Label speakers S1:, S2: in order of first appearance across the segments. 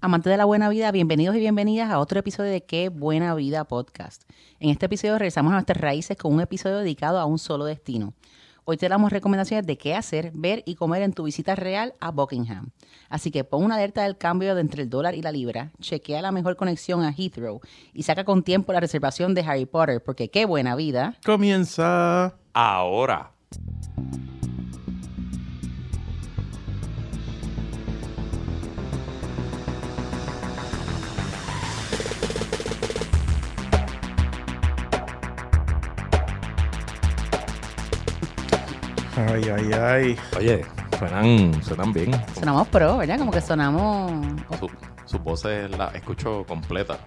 S1: Amantes de la buena vida, bienvenidos y bienvenidas a otro episodio de Qué Buena Vida Podcast. En este episodio regresamos a nuestras raíces con un episodio dedicado a un solo destino. Hoy te damos recomendaciones de qué hacer, ver y comer en tu visita real a Buckingham. Así que pon una alerta del cambio de entre el dólar y la libra, chequea la mejor conexión a Heathrow y saca con tiempo la reservación de Harry Potter, porque qué buena vida.
S2: Comienza.
S3: ahora.
S2: Ay, ay, ay.
S3: Oye, suenan, suenan bien.
S1: Sonamos pro, ¿verdad? Como que sonamos...
S3: Su- sus voces las escucho completa.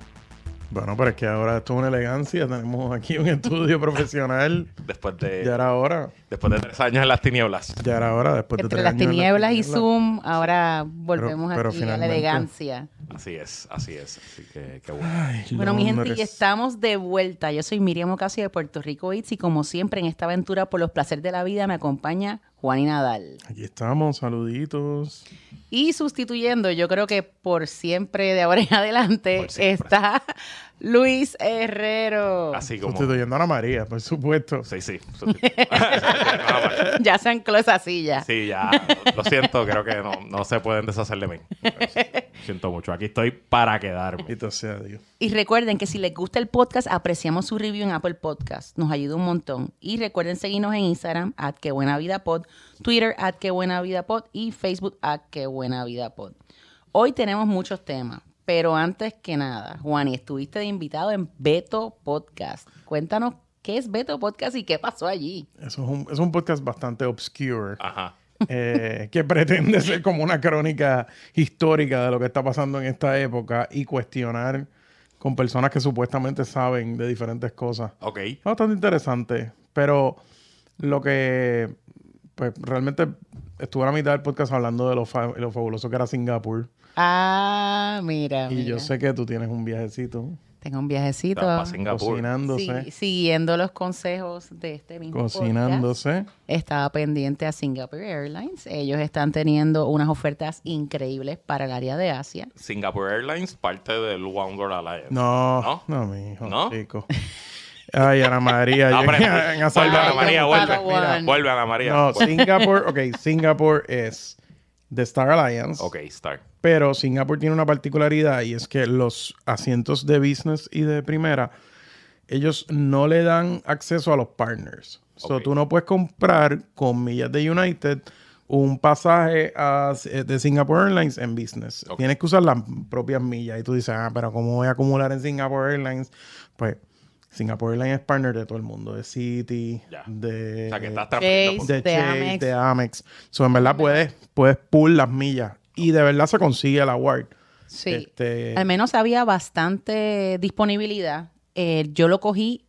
S2: Bueno, pero es que ahora esto es una elegancia. Tenemos aquí un estudio profesional.
S3: Después de,
S2: Ya era hora.
S3: después de tres años en las tinieblas.
S2: Ya era hora. Después de
S1: Entre
S2: tres
S1: las
S2: años en
S1: tinieblas y. Zoom, ahora volvemos
S2: pero
S1: aquí a la elegancia.
S3: Así es, así es. Así que qué bueno.
S2: Ay,
S1: Bueno, mi gente, y estamos de vuelta. Yo soy Miriam Ocasio de Puerto Rico Eats y como siempre en esta aventura por los placeres de la vida me acompaña Juan y Nadal.
S2: Aquí estamos. Saluditos.
S1: Y sustituyendo, yo creo que por siempre de ahora en adelante está Luis Herrero.
S3: Así como.
S2: Sustituyendo a Ana María, por supuesto.
S3: Sí, sí.
S1: Ya se ancló esa silla.
S3: Sí, ya. Lo siento, creo que no, no se pueden deshacer de mí. Siento mucho. Aquí estoy para quedarme.
S2: Bendito sea Dios.
S1: Y recuerden que si les gusta el podcast, apreciamos su review en Apple Podcast. Nos ayuda un montón. Y recuerden seguirnos en Instagram, at que buena vida pod, Twitter, at que buena vida pod y Facebook, at que buena vida pod. Hoy tenemos muchos temas, pero antes que nada, Juani, estuviste de invitado en Beto Podcast. Cuéntanos qué es Beto Podcast y qué pasó allí.
S2: Eso es un, es un podcast bastante obscure.
S3: Ajá.
S2: Eh, que pretende ser como una crónica histórica de lo que está pasando en esta época y cuestionar con personas que supuestamente saben de diferentes cosas.
S3: Ok.
S2: Bastante interesante, pero lo que pues realmente estuve a la mitad del podcast hablando de lo, fa- lo fabuloso que era Singapur
S1: Ah, mira.
S2: y
S1: mira.
S2: yo sé que tú tienes un viajecito
S1: Tengo un viajecito.
S3: Para Singapur.
S2: cocinándose,
S1: Sí, siguiendo los consejos de este mismo podcast.
S2: cocinándose.
S1: estaba pendiente a Singapore Airlines. Ellos están teniendo unas ofertas increíbles para el área de Asia.
S3: Singapore Airlines, parte del One World Alliance.
S2: No,
S3: ¿No?
S2: no, mi hijo,
S3: ¿No?
S2: chico. Ay, Ana María. en
S3: Vuelve, Ana María, vuelve.
S1: Padawan.
S3: Vuelve, Ana María.
S2: No. Singapore, ok, Singapore es de Star Alliance.
S3: Ok, start.
S2: Pero Singapur tiene una particularidad y es que los asientos de business y de primera, ellos no le dan acceso a los partners. So,
S3: Ok.
S2: tú no puedes comprar con millas de United un pasaje a- de Singapore Airlines en business. Tienes que usar las propias millas. Y tú dices, ah, pero ¿cómo voy a acumular en Singapore Airlines? Pues Singapore Airlines es partner de todo el mundo, de City,
S3: Ya.
S2: de,
S3: O sea, que estás
S1: Chase.
S2: de,
S1: de
S2: Chase,
S1: Amex.
S2: de Amex. So, en verdad puedes, puedes pull las millas. Y de verdad se consigue el award.
S1: Sí.
S2: Este-
S1: Al menos había bastante disponibilidad. Eh, yo lo cogí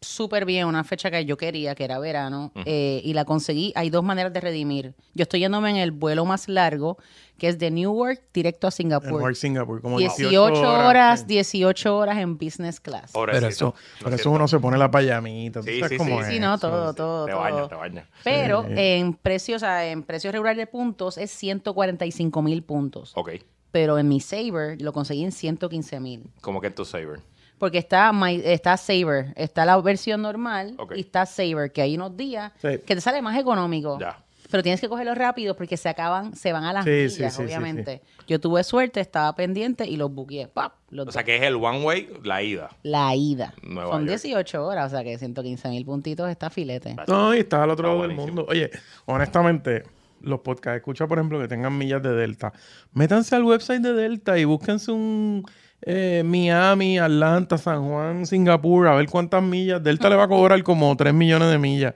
S1: súper bien, una fecha que yo quería, que era verano, eh, y la conseguí. Hay dos maneras de redimir. Yo estoy yéndome en el vuelo más largo, que es de Newark directo a Singapur.
S2: Newark, Singapur. Como
S1: 18 horas,
S2: sí.
S1: 18 horas en business class.
S2: Pero
S3: Pobrecito.
S2: eso, pero eso uno se pone la payamita. ¿tú
S3: Sí, sí,
S2: cómo
S3: sí.
S2: es
S1: Sí, no, todo, todo,
S3: Te
S1: todo.
S3: baña, te baña.
S1: Pero
S2: Sí.
S1: en precios, o sea, en precios regular de puntos es 145 mil puntos.
S3: Ok.
S1: Pero en mi Saver lo conseguí en 115 mil.
S3: Como que en tu saver.
S1: Porque está, My- está Saver, está la versión normal y está Saver, que hay unos días
S2: Sí.
S1: que te sale más económico.
S3: Ya.
S1: Pero tienes que cogerlo rápido porque se acaban, se van a las
S2: Sí,
S1: millas,
S2: sí, sí, sí,
S1: obviamente. Yo tuve suerte, estaba pendiente y los buqueé. ¡Pap! Los
S3: O sea, que es el one way, la ida.
S1: La ida.
S3: Nueva
S1: Son
S3: York.
S1: 18 horas, o sea que 115 mil puntitos está filete.
S2: No, y está al otro
S3: Está
S2: lado del mundo. Oye, honestamente, los podcasts, escucha, por ejemplo, que tengan millas de Delta. Métanse al website de Delta y búsquense un eh, Miami, Atlanta, San Juan, Singapur, a ver cuántas millas. Delta le va a cobrar como 3 millones de millas.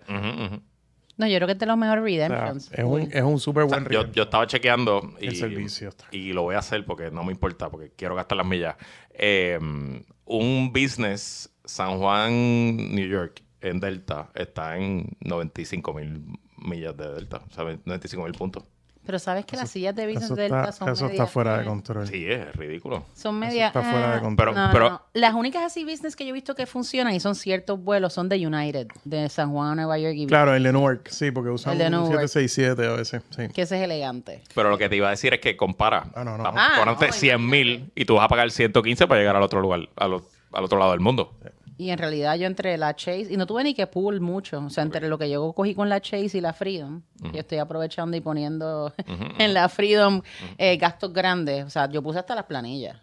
S1: No, yo creo que es de los mejores
S2: O sea,
S1: redemptions.
S2: es un, es un súper
S3: O sea,
S2: buen
S3: yo, estaba chequeando y,
S2: El servicio está.
S3: y lo voy a hacer porque no me importa, porque quiero gastar las millas. Eh, un business San Juan, New York, en Delta, está en 95 mil millas de Delta, o sea, 95 mil puntos.
S1: Pero sabes que las sillas de business Delta
S2: está,
S1: son
S2: eso está fuera de control.
S3: Sí, es ridículo.
S1: Son medias.
S2: está fuera de control.
S1: no,
S3: Pero-
S1: no. Las únicas así business que yo he visto que funcionan y son ciertos vuelos son de United, de San Juan a Nueva York y
S2: Claro, el de Newark, sí, porque usan
S1: El de
S2: un
S1: Newark.
S2: 767 a veces, sí.
S1: que ese es elegante.
S3: Pero lo que te iba a decir es que compara.
S2: Ah, no, no.
S1: Ah,
S3: ponte
S1: no,
S3: 100 mil y tú vas a pagar 115 para llegar al otro lugar, al, al otro lado del mundo.
S1: Y en realidad yo entre la Chase, y no tuve ni que pull mucho, o sea, entre lo que yo cogí con la Chase y la Freedom, yo estoy aprovechando y poniendo en la Freedom eh, gastos grandes, o sea, yo puse hasta las planillas.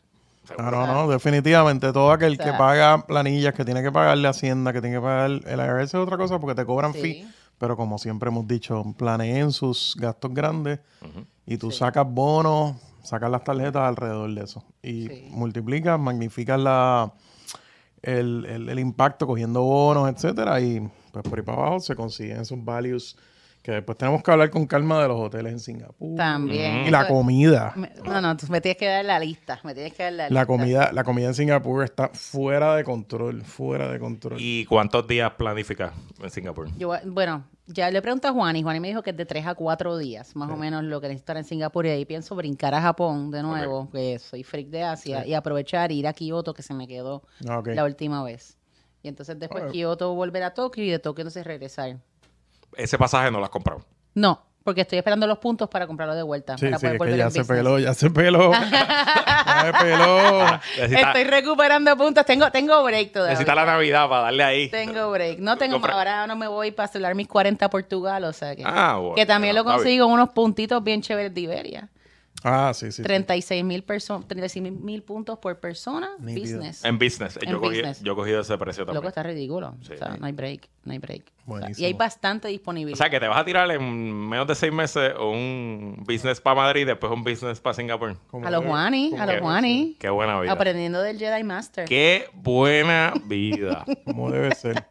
S2: Ah, no, no, definitivamente. Todo aquel
S1: O sea-
S2: que paga planillas, que tiene que pagarle Hacienda, que tiene que pagar el IRS es otra cosa porque te cobran
S1: Sí.
S2: fee. Pero como siempre hemos dicho, planeen sus gastos grandes y tú sacas bonos, sacas las tarjetas alrededor de eso. Y
S1: Sí.
S2: multiplicas, magnificas la, el, el- el impacto cogiendo bonos, etcétera. Y pues por ahí para abajo se consiguen esos values que después tenemos que hablar con calma de los hoteles en Singapur.
S1: También.
S2: Y la comida.
S1: no, no, tú me tienes que dar la lista, me tienes que dar la,
S2: La
S1: lista.
S2: comida, la comida en Singapur está fuera de control, fuera de control.
S3: ¿Y cuántos días planificas en Singapur?
S1: Yo, bueno, ya le pregunté a Juan y Juan me dijo que es de 3 a 4 días, más o menos lo que necesito estar en Singapur. Y ahí pienso brincar a Japón de nuevo, que soy freak de Asia, y aprovechar ir a Kioto, que se me quedó
S2: Ah,
S1: la última vez. Y entonces después. Kioto volver a Tokio y de Tokio entonces regresar.
S3: Ese pasaje no lo has comprado.
S1: No, porque estoy esperando los puntos para comprarlo de vuelta.
S2: Sí,
S1: para
S2: sí,
S1: poder
S2: es que ya se
S1: business.
S2: peló, ya se peló. ya se peló.
S3: Necesita,
S1: Estoy recuperando puntos. Tengo, tengo break todavía.
S3: necesita la Navidad para darle ahí.
S1: Tengo break. No tengo
S3: Compra-
S1: ahora no me voy para celebrar mis 40 a Portugal, o sea que,
S3: Ah, bueno,
S1: que también
S3: bueno,
S1: lo consigo unos puntitos bien chéveres de Iberia.
S2: Ah, sí, sí. sí.
S1: 36 mil personas, 36 mil puntos por persona,
S2: Nítido.
S1: business.
S3: En business.
S1: En
S3: yo, cogí,
S1: business.
S3: yo he cogido ese precio también.
S1: Loco, está ridículo.
S3: Sí.
S1: O sea, no hay break, no hay break. O sea, y hay bastante
S3: O
S1: disponibilidad.
S3: sea, que te vas a tirar en menos de seis meses un business para Madrid y después un business para Singapur.
S1: A los Juani, a los Juani.
S3: Qué buena vida.
S1: Aprendiendo del Jedi Master.
S3: Qué buena vida.
S2: Como debe ser.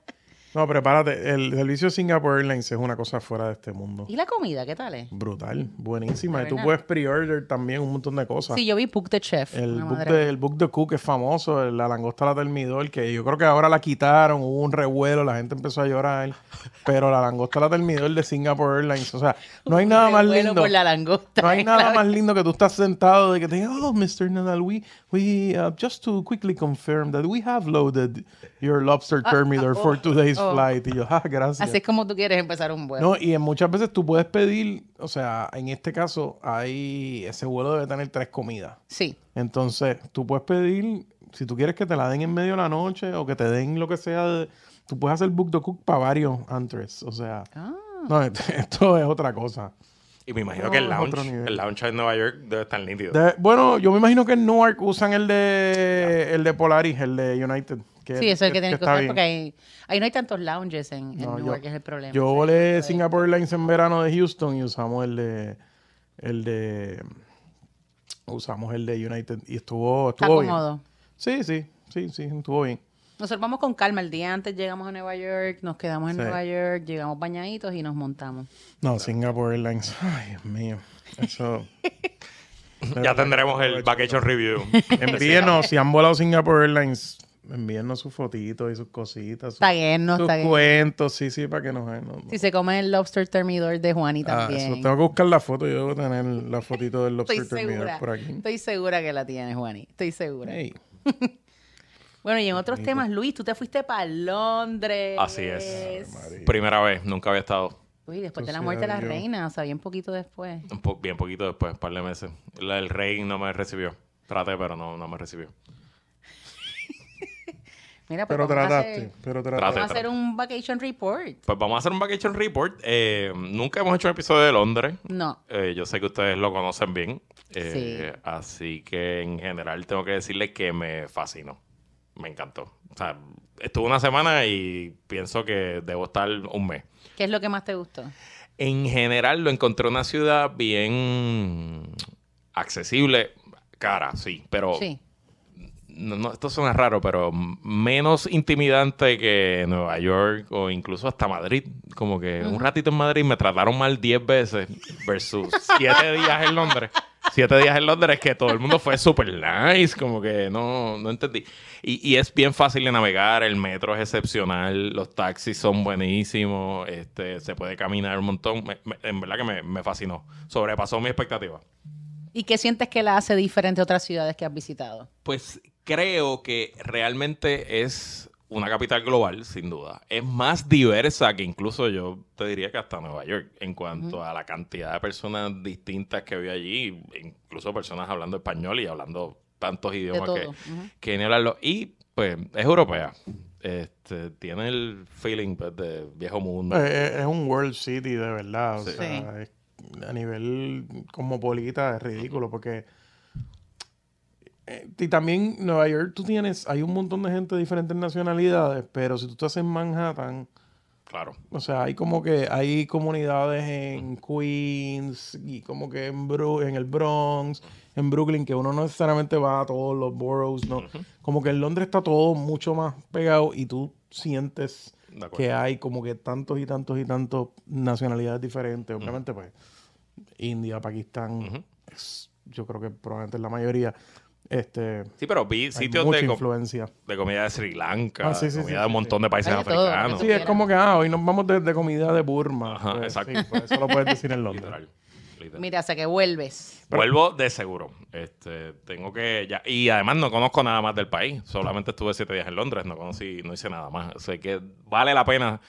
S2: No, prepárate. El servicio de Singapore Airlines es una cosa fuera de este mundo.
S1: ¿Y la comida qué tal es?
S2: Brutal, buenísima. Y tú puedes pre-order también un montón de cosas.
S1: Sí, yo vi Book the Chef.
S2: El book, de, el book de Cook es famoso, el- la langosta la termidor, que yo creo que ahora la quitaron, hubo un revuelo, la gente empezó a llorar, pero la langosta la termidor de Singapore Airlines, o sea, no hay nada más
S1: Revuelo
S2: lindo.
S1: por la langosta.
S2: No hay nada más lindo que tú estás sentado de que te digan, oh, Mr. Nadal, we, we uh, just to quickly confirm that we have loaded your lobster thermidor for today's
S1: oh.
S2: Flight. Y yo, ah, gracias.
S1: Así es como tú quieres empezar un vuelo.
S2: No, y en muchas veces tú puedes pedir, o sea, en este caso, hay ese vuelo debe tener tres comidas.
S1: Sí.
S2: Entonces, tú puedes pedir, si tú quieres que te la den en medio de la noche o que te den lo que sea, de- tú puedes hacer book the cook para varios antres. O sea,
S1: Ah.
S2: no, esto es otra cosa.
S3: Y me imagino
S2: No,
S3: que el
S2: es
S3: lounge, el lounge en Nueva York debe estar nítido.
S2: De- bueno, yo me imagino que en Newark usan el de el de Polaris, el de United. Que-
S1: Sí, eso es el que tienes que
S2: está
S1: usar
S2: bien.
S1: porque ahí, ahí no hay tantos lounges en, en
S2: No,
S1: Newark,
S2: yo-
S1: es el problema.
S2: Yo volé. Singapore Airlines en verano de Houston y usamos el de el de usamos el de United y estuvo
S1: Está
S2: estuvo bien.
S1: cómodo.
S2: Sí, sí, sí, sí, estuvo bien.
S1: Nosotros vamos con calma. El día antes llegamos a Nueva York, nos quedamos en
S2: Sí.
S1: Nueva York, llegamos bañaditos y nos montamos.
S2: No, Singapore Airlines. Ay, Dios mío. Eso.
S3: Ya tendremos el vacation review.
S2: Envíenos, si han volado Singapore Airlines, envíennos sus fotitos y sus cositas. Sus, cuentos, sí, sí, para que nos... no- no-
S1: Si se come el lobster termidor de Juani
S2: Ah,
S1: también.
S2: eso, tengo que buscar la foto. Yo debo tener la fotito del Lobster
S1: segura.
S2: por aquí.
S1: Estoy segura que la tienes, Juani. Estoy segura.
S2: Hey.
S1: Bueno, y en otros temas, Luis, tú te fuiste para Londres.
S3: Así es. Primera vez, nunca había estado.
S1: Uy, después de la muerte de la
S2: yo-
S1: reina, o sea, bien poquito después.
S3: Un po- bien poquito después, un par de meses. La- El rey no me recibió. Traté, pero no, no me recibió.
S1: Mira, pues
S2: Pero trataste,
S1: hacer,
S2: pero trataste.
S1: vamos a hacer un vacation report.
S3: Pues vamos a hacer un vacation report. Eh, nunca hemos hecho un episodio de Londres.
S1: No.
S3: Eh, yo sé que ustedes lo conocen bien. Eh,
S1: Sí.
S3: Así que en general tengo que decirles que me fascinó. Me encantó. O sea, estuve una semana y pienso que debo estar un mes.
S1: ¿Qué es lo que más te gustó?
S3: En general lo encontré una ciudad bien accesible, cara, sí, pero
S1: Sí.
S3: No, no, esto suena raro, pero menos intimidante que Nueva York o incluso hasta Madrid. Como que un ratito en Madrid me trataron mal 10 veces versus 7 días en Londres. siete días en Londres que todo el mundo fue super nice, como que no, no entendí. Y, y es bien fácil de navegar, el metro es excepcional, los taxis son buenísimos, este, se puede caminar un montón. Me- me- en verdad que me, me fascinó, sobrepasó mi expectativa.
S1: ¿Y qué sientes que la hace diferente a otras ciudades que has visitado?
S3: Pues creo que realmente es una capital global, sin duda. Es más diversa que incluso yo te diría que hasta Nueva York, en cuanto a la cantidad de personas distintas que vi allí, incluso personas hablando español y hablando tantos idiomas que, ni hablarlo. Y pues es europea. Este, tiene el feeling pues, de viejo mundo.
S2: Eh, es un World City de verdad. O
S3: Sí.
S2: sea, es- a nivel cosmopolita es ridículo porque. Eh, y también Nueva York, tú tienes. Hay un montón de gente de diferentes nacionalidades, pero si tú estás en Manhattan.
S3: Claro.
S2: O sea, hay como que hay comunidades en Queens y como que en, Bru- en el Bronx, en Brooklyn, que uno no necesariamente va a todos los boroughs, ¿no? Como que en Londres está todo mucho más pegado y tú sientes que hay como que tantos y tantos y tantos nacionalidades diferentes. Obviamente, pues, India, Pakistán, es- yo creo que probablemente es la mayoría. Este,
S3: Sí, pero vi sitios
S2: mucha
S3: de,
S2: influencia.
S3: de comida de Sri Lanka,
S2: Ah, sí, sí,
S3: comida
S2: sí,
S3: de un montón de países
S1: Hay de todo,
S3: africanos.
S2: Sí, es como que, ah, hoy nos vamos de, de comida de Burma.
S3: Ajá,
S2: Pues,
S3: exacto.
S2: sí, pues eso lo puedes decir en Londres.
S3: Literal. literal.
S1: Mira, hasta que vuelves.
S3: Vuelvo de seguro. Este, tengo que ya y además no conozco nada más del país. Solamente estuve siete días en Londres, no conocí, no hice nada más. O sea que vale la pena,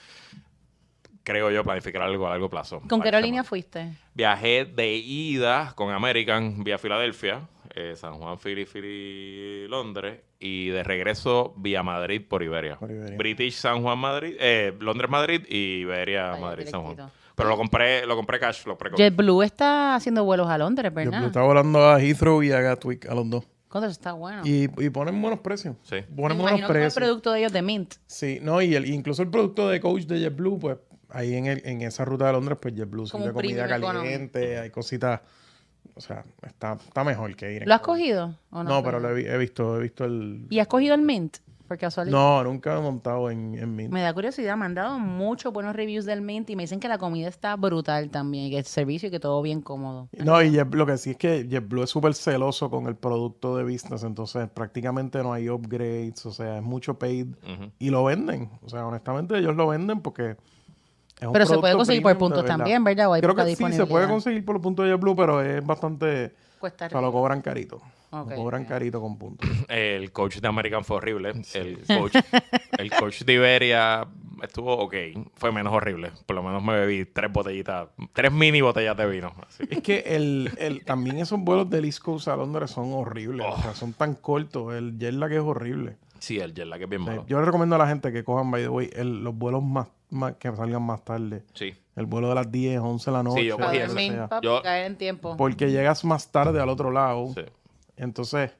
S3: creo yo, planificar algo a largo plazo.
S1: ¿Con qué aerolínea fuiste?
S3: Viajé de ida con American vía Filadelfia, eh, San Juan, Philly, Philly, Londres, y de regreso vía Madrid por Iberia.
S2: Por Iberia.
S3: British San Juan, Madrid, eh, Londres, Madrid y Iberia, Madrid, San Juan. Pero lo compré, lo compré cash, lo compré
S1: JetBlue está haciendo vuelos a Londres,
S2: Yo
S1: ¿verdad?
S2: estaba volando a Heathrow y a Gatwick, a los dos.
S1: Contra, está bueno.
S2: Y, y ponen buenos precios.
S3: Sí.
S2: Ponen buenos
S1: es el
S2: precios.
S1: producto de ellos de Mint.
S2: Sí, no, y el, incluso el producto de coach de JetBlue, pues ahí en, el, en esa ruta de Londres, pues JetBlue
S1: Como
S2: sirve comida
S1: premium economy.
S2: caliente, hay cositas, o sea, está, está mejor que ir. en
S1: ¿Lo has cogido? o
S2: No,
S1: no,
S2: pero lo he, vi- he visto, he visto el...
S1: ¿Y has cogido el Mint? Por casualidad.
S2: No, nunca he montado en, en Mint.
S1: Me da curiosidad, me han dado muchos buenos reviews del Mint y me dicen que la comida está brutal también, que el servicio y que todo bien cómodo.
S2: No, y lo que sí es que JetBlue es súper celoso con el producto de business, entonces prácticamente no hay upgrades, o sea, es mucho paid y lo venden. O sea, honestamente ellos lo venden porque
S1: Pero se puede conseguir por puntos
S2: verdad.
S1: también, ¿verdad? O hay
S2: Creo que sí, se puede conseguir por los puntos de JetBlue, pero es bastante...
S1: Cuesta
S2: O sea, lo cobran carito. Lo cobran carito con puntos.
S3: El coach de American fue horrible. El, coach, el coach de Iberia estuvo ok. Fue menos horrible. Por lo menos me bebí tres botellitas, tres mini botellas de vino. Así.
S2: Es que el, el, también esos vuelos del East Coast a Londres son horribles. O sea, son tan cortos. El jet lag es horrible.
S3: Sí, el jet lag es bien
S2: O sea,
S3: malo.
S2: yo le recomiendo a la gente que cojan, by the way, el- los vuelos más, más- que salgan más tarde.
S3: Sí.
S2: El vuelo de las 10, 11 de la noche.
S3: yo
S1: Para
S3: cogí
S1: dormir,
S2: sea.
S1: papi,
S3: Yo-
S1: caer en tiempo.
S2: Porque llegas más tarde al otro lado.
S3: sí.
S2: Entonces,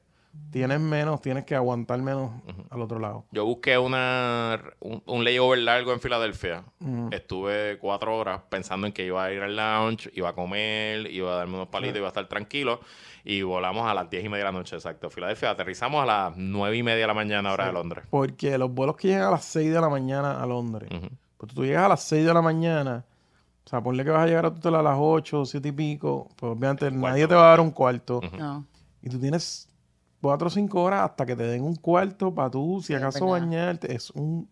S2: tienes menos, tienes que aguantar menos al otro lado.
S3: Yo busqué una, un, un layover largo en Filadelfia. Estuve cuatro horas pensando en que iba a ir al lounge, iba a comer, iba a darme unos palitos, iba a estar tranquilo. Y volamos a las diez y media de la noche, exacto. Filadelfia, aterrizamos a las nueve y media de la mañana, hora de Londres.
S2: Porque los vuelos que llegan a las 6 de la mañana a Londres, Pues tú llegas a las 6 de la mañana, o sea, ponle que vas a llegar a tu hotel a las 8, 7 y pico, pues obviamente nadie te va a dar un cuarto.
S1: No.
S2: Y tú tienes 4 o 5 horas hasta que te den un cuarto para tú, si
S1: Sí,
S2: acaso bañarte. Es un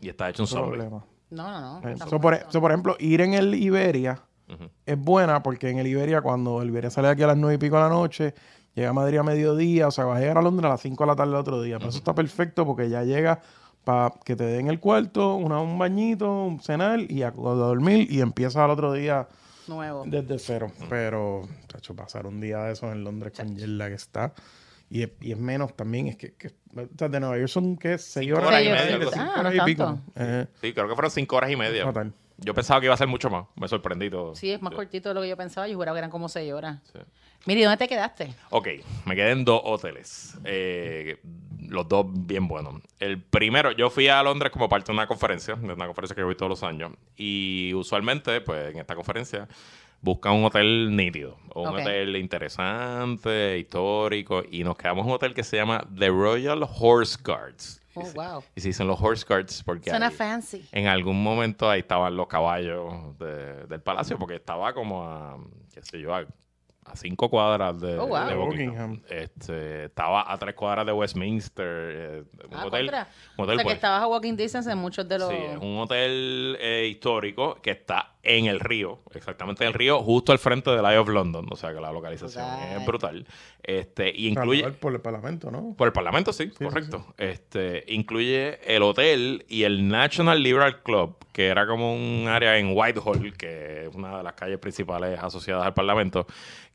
S3: Y está hecho un
S2: problema.
S1: No, no, no.
S2: Eh, so, por,
S1: bueno.
S2: so, por ejemplo, ir en el Iberia es buena porque en el Iberia, cuando el Iberia sale aquí a las 9 y pico de la noche, llega a Madrid a mediodía, o sea, vas a llegar a Londres a las 5 de la tarde el otro día. Pero eso está perfecto porque ya llega para que te den el cuarto, una- un bañito, un cenar y a, a dormir y empiezas al otro día
S1: Nuevo.
S2: desde cero. Pero, chacho, pasar un día de esos en Londres con jet lag está. Y es, y es menos también, es que, que o sea, de Nueva York son, ¿qué? 6
S3: Cinco
S2: horas,
S3: horas y
S2: y
S3: media,
S2: media,
S3: algo
S2: cinco
S1: así. Ah,
S2: horas
S1: no
S2: y pico. Eh,
S3: Sí, creo que fueron cinco horas y media.
S2: fatal.
S3: Yo pensaba que iba a ser mucho más. Me sorprendí todo.
S1: Sí, es más cortito de lo que yo pensaba. Yo juraba que eran como seis horas.
S3: Sí.
S1: Mire, ¿y ¿dónde te quedaste?
S3: Ok, me quedé en dos hoteles. eh, los dos bien buenos. El primero, yo fui a Londres como parte de una conferencia, de una conferencia que voy todos los años. Y usualmente, pues en esta conferencia, buscan un hotel nítido, o un hotel interesante, histórico. Y nos quedamos en un hotel que se llama The Royal Horse Guards.
S1: Oh,
S3: Y
S1: wow.
S3: Y se dicen los Horse Guards porque
S1: Suena
S3: ahí-
S1: fancy.
S3: en algún momento ahí estaban los caballos de- del palacio, porque estaba como a, qué sé yo, a, a cinco cuadras de,
S1: Oh, wow.
S3: de
S2: De
S3: Buckingham. Este, estaba a tres cuadras de Westminster. eh, un
S1: Ah,
S3: hotel, un
S1: O
S3: hotel
S1: sea, que
S3: bueno.
S1: estabas a walking distance en muchos de los...
S3: Sí, es un hotel eh, histórico que está en el río, exactamente en el río, justo al frente del Eye of London. O sea que la localización es brutal. Este, y incluye.
S2: por el Parlamento, ¿no?
S3: Por el Parlamento, sí,
S2: sí,
S3: correcto. Este, incluye el hotel y el National Liberal Club, que era como un área en Whitehall, que es una de las calles principales asociadas al Parlamento,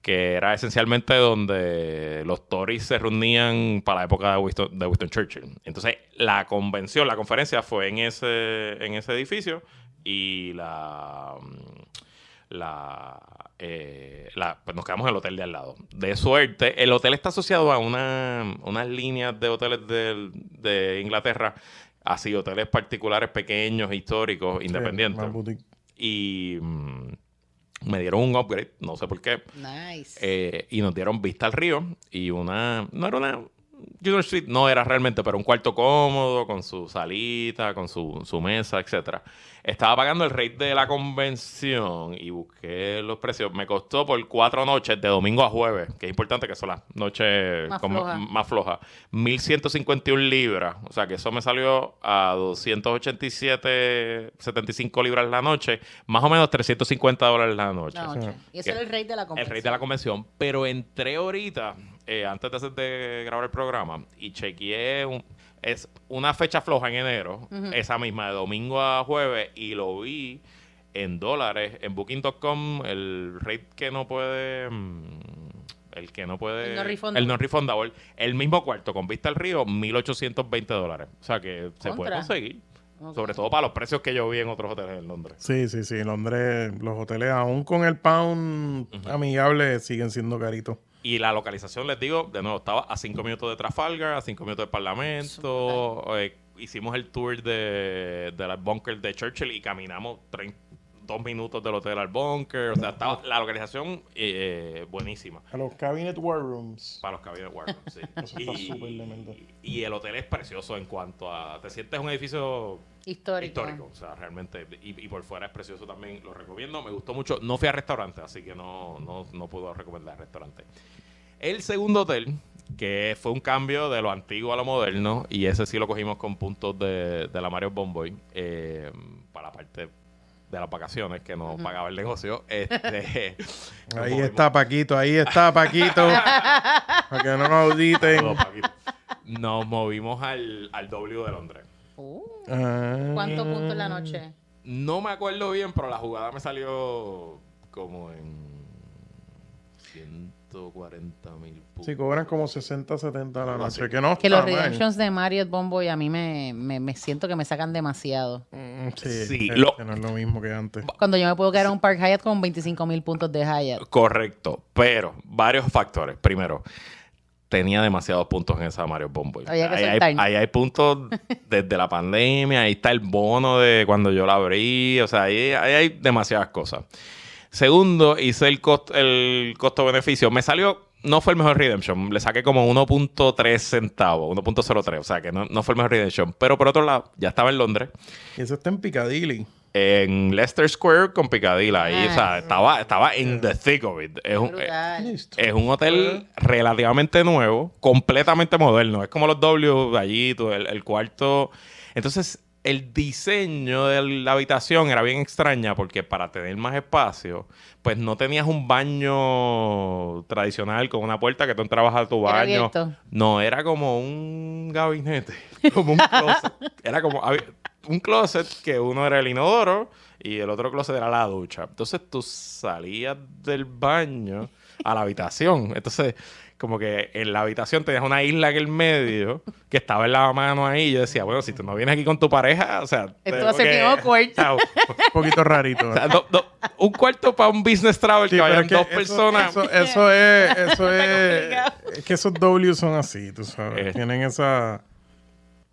S3: que era esencialmente donde los Tories se reunían para la época de Winston, de Churchill. Entonces, la convención, la conferencia fue en ese, en ese edificio y la la, eh, la- pues nos quedamos en el hotel de al lado. De suerte, el hotel está asociado a una, unas líneas de hoteles del- de Inglaterra, así hoteles particulares pequeños, históricos, independientes.
S2: Sí,
S3: y mm, me dieron un upgrade, no sé por qué,
S1: Nice.
S3: eh, y nos dieron vista al río y una, no era una Junior Street, no era realmente, pero un cuarto cómodo, con su salita, con su, su mesa, etcétera. Estaba pagando el rate de la convención y busqué los precios. Me costó por cuatro noches, de domingo a jueves, que es importante que son las noches
S1: Más flojas.
S3: más flojas. 1151 libras. O sea que eso me salió a 287,75 libras la noche, más o menos 350 dólares la noche.
S1: La noche. Y ese
S3: Que-
S1: era el rey de la
S3: El
S1: convención.
S3: rey de la convención. Pero entré ahorita, eh, antes de, hacer- de grabar el programa, y chequeé un- es una fecha floja en enero, esa misma, de domingo a jueves, y lo vi en dólares, en booking.com, el rate que no puede... mm, El que no puede...
S1: El no refundable.
S3: El no refundable. El mismo cuarto, con vista al río, 1.820 dólares. O sea que se puede conseguir. Sobre todo para los precios que yo vi en otros hoteles en Londres.
S2: Sí, sí, sí. Londres, los hoteles, aún con el pound amigable, siguen siendo caritos.
S3: Y la localización, les digo, de nuevo, estaba a cinco minutos de Trafalgar, a cinco minutos del Parlamento. eh, hicimos el tour de, de la bunker de Churchill y caminamos trein- dos minutos del hotel al bunker. O sea, estaba la localización eh, buenísima
S2: A los Cabinet War Rooms.
S3: para los cabinet war rooms, sí.
S2: Eso está
S3: y el hotel es precioso en cuanto a... Te sientes un edificio
S1: Histórico.
S3: histórico. O sea, realmente. Y, y por fuera es precioso también. Lo recomiendo. Me gustó mucho. No fui a restaurante, así que no, no, no puedo recomendar restaurante. El segundo hotel, que fue un cambio de lo antiguo a lo moderno, y ese sí lo cogimos con puntos de, de la Mario Bomboy eh, para la parte de las vacaciones que no pagaba el negocio. Este,
S2: Ahí está Paquito, ahí está Paquito. para que no nos auditen.
S3: Nos movimos al, al W de Londres.
S1: Uh,
S2: Ah.
S1: ¿Cuántos puntos en la noche?
S3: No me acuerdo bien, pero la jugada me salió como en 140 mil puntos.
S2: Sí, cobran como 60, 70 a la noche.
S3: así.
S2: Que no
S1: Que los redemptions de Marriott Bomboy a mí me, me, me siento que me sacan demasiado.
S2: Mm, Sí,
S3: Sí,
S2: es
S3: lo-
S2: que no es lo mismo que antes.
S1: Cuando yo me puedo quedar a un Park Hyatt con 25 mil puntos de Hyatt.
S3: Correcto, pero varios factores. Primero, tenía demasiados puntos en esa Mario Bomboy. Ahí, hay,
S1: soltar.
S3: ahí hay puntos desde la pandemia, ahí está el bono de cuando yo la abrí, o sea, ahí, ahí hay demasiadas cosas. Segundo, hice el, cost- el costo-beneficio. Me salió, no fue el mejor redemption, le saqué como 1.3 centavos, 1.03, o sea que no, no fue el mejor redemption. Pero por otro lado, ya estaba en Londres,
S2: Y eso está en Piccadilly.
S3: En Leicester Square con Picadilla, ahí, o sea,
S1: Ah.
S3: estaba, estaba in the thick of it. Es un.
S2: Listo.
S3: es un hotel relativamente nuevo, completamente moderno. Es como los W de allí, el, el cuarto. Entonces, el diseño de la habitación era bien extraña porque para tener más espacio, pues no tenías un baño tradicional con una puerta que tú entrabas a tu baño. No, era como un gabinete, como un closet. era como un closet que uno era el inodoro y el otro closet era la ducha. Entonces tú salías del baño a la habitación. Entonces, como que en la habitación tenías una isla en el medio que estaba en la mano ahí. Yo decía, bueno, si tú no vienes aquí con tu pareja, o sea,
S1: Esto va a ser bien awkward.
S3: o sea,
S2: Un poquito rarito.
S3: o sea, do- do- un cuarto para un business travel
S2: Sí,
S3: que vayan
S2: es que
S3: dos
S2: eso-
S3: personas.
S2: Eso, eso es, eso es, es que esos W son así, tú sabes.
S3: Eh.
S2: Tienen esa.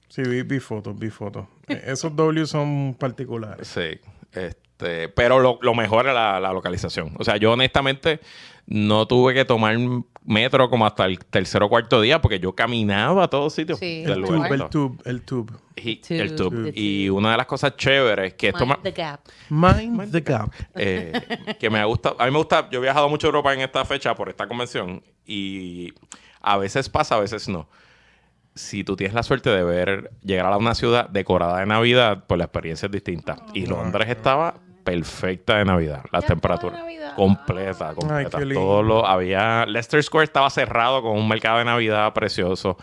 S2: Sí, vi, vi fotos, vi fotos. Esos W son particulares.
S3: Sí, este, pero lo, lo mejor es la, la localización. O sea, yo honestamente no tuve que tomar metro como hasta el tercer o cuarto día porque yo caminaba a todos sitios
S1: Sí.
S2: El tube, el tube, el tube.
S3: Y,
S1: Tube,
S3: el tube. Y una de las cosas chéveres que esto me,
S1: Mind the gap.
S2: Mind the gap.
S3: eh, que me gusta, a mí me gusta, yo he viajado mucho a Europa en esta fecha por esta convención y a veces pasa, a veces no. Si tú tienes la suerte de ver, llegar a una ciudad decorada de Navidad, pues la experiencia es distinta. Y Londres estaba perfecta de Navidad, las temperaturas.
S1: Navidad.
S3: Completa. Todo lo, había, Leicester Square estaba cerrado con un mercado de Navidad precioso.